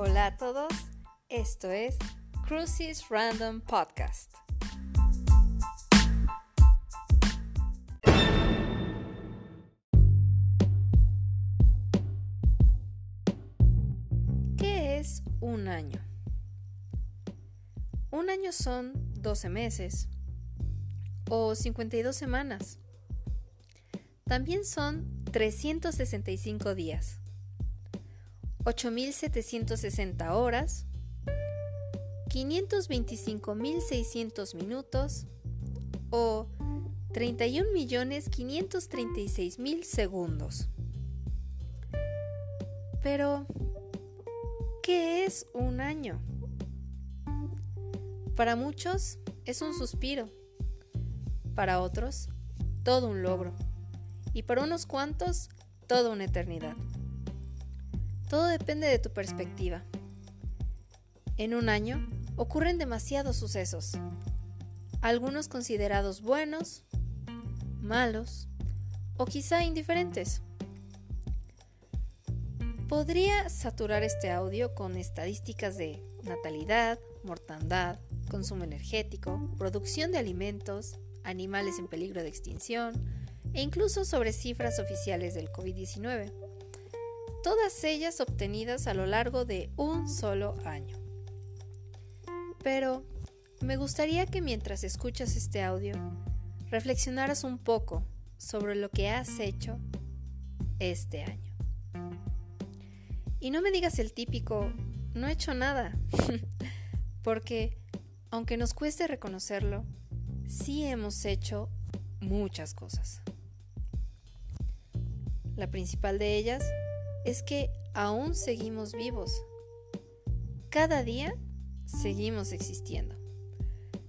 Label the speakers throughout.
Speaker 1: Hola a todos, esto es Crucis Random Podcast. ¿Qué es un año? Un año son 12 meses o 52 semanas. También son 365 días, 8.760 horas, 525.600 minutos o 31.536.000 segundos. Pero, ¿qué es un año? Para muchos es un suspiro, para otros todo un logro y para unos cuantos toda una eternidad. Todo depende de tu perspectiva. En un año ocurren demasiados sucesos, algunos considerados buenos, malos o quizá indiferentes. Podría saturar este audio con estadísticas de natalidad, mortandad, consumo energético, producción de alimentos, animales en peligro de extinción e incluso sobre cifras oficiales del COVID-19, todas ellas obtenidas a lo largo de un solo año. Pero me gustaría que mientras escuchas este audio, reflexionaras un poco sobre lo que has hecho este año. Y no me digas el típico, no he hecho nada, porque aunque nos cueste reconocerlo, sí hemos hecho muchas cosas. La principal de ellas es que aún seguimos vivos. Cada día seguimos existiendo.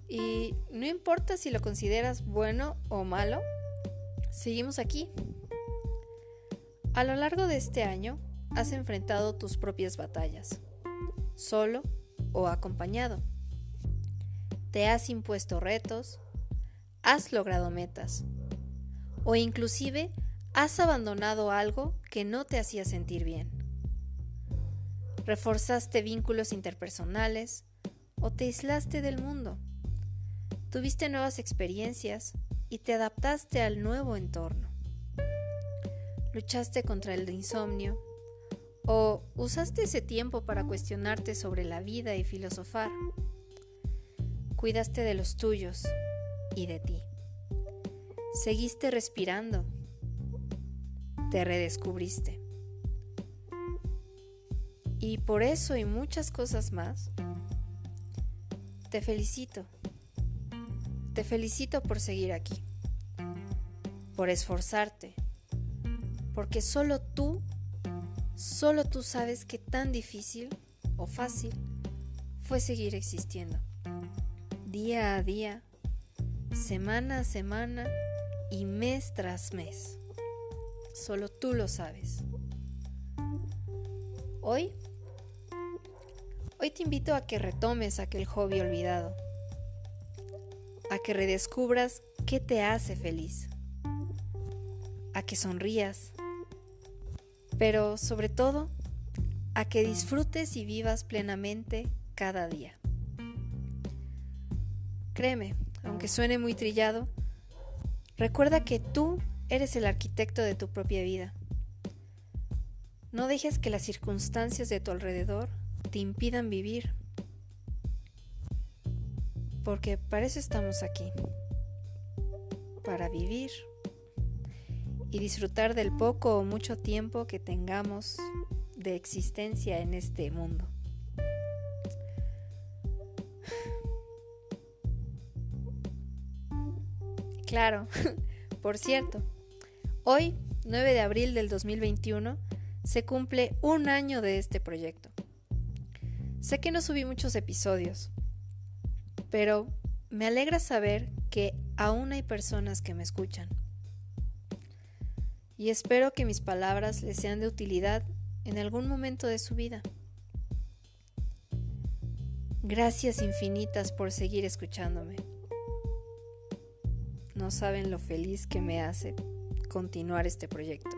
Speaker 1: Y no importa si lo consideras bueno o malo, seguimos aquí. A lo largo de este año has enfrentado tus propias batallas, solo o acompañado. Te has impuesto retos, has logrado metas o inclusive has abandonado algo que no te hacía sentir bien. Reforzaste vínculos interpersonales o te aislaste del mundo. Tuviste nuevas experiencias y te adaptaste al nuevo entorno. Luchaste contra el insomnio o usaste ese tiempo para cuestionarte sobre la vida y filosofar cuidaste de los tuyos y de ti. Seguiste respirando. Te redescubriste. Y por eso y muchas cosas más, te felicito. Te felicito por seguir aquí. Por esforzarte. Porque solo tú, solo tú sabes qué tan difícil o fácil fue seguir existiendo día a día, semana a semana y mes tras mes. Solo tú lo sabes. Hoy, hoy te invito a que retomes aquel hobby olvidado, a que redescubras qué te hace feliz, a que sonrías, pero sobre todo, a que disfrutes y vivas plenamente cada día. Créeme, aunque suene muy trillado, recuerda que tú eres el arquitecto de tu propia vida. No dejes que las circunstancias de tu alrededor te impidan vivir, porque para eso estamos aquí, para vivir y disfrutar del poco o mucho tiempo que tengamos de existencia en este mundo. Claro, por cierto, hoy, 9 de abril del 2021, se cumple un año de este proyecto. Sé que no subí muchos episodios, pero me alegra saber que aún hay personas que me escuchan. Y espero que mis palabras les sean de utilidad en algún momento de su vida. Gracias infinitas por seguir escuchándome. No saben lo feliz que me hace continuar este proyecto.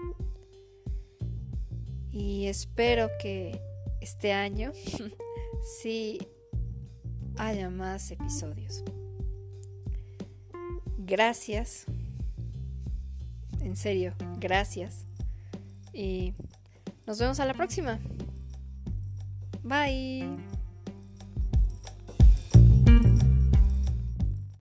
Speaker 1: Y espero que este año sí haya más episodios. Gracias. En serio, gracias. Y nos vemos a la próxima. Bye.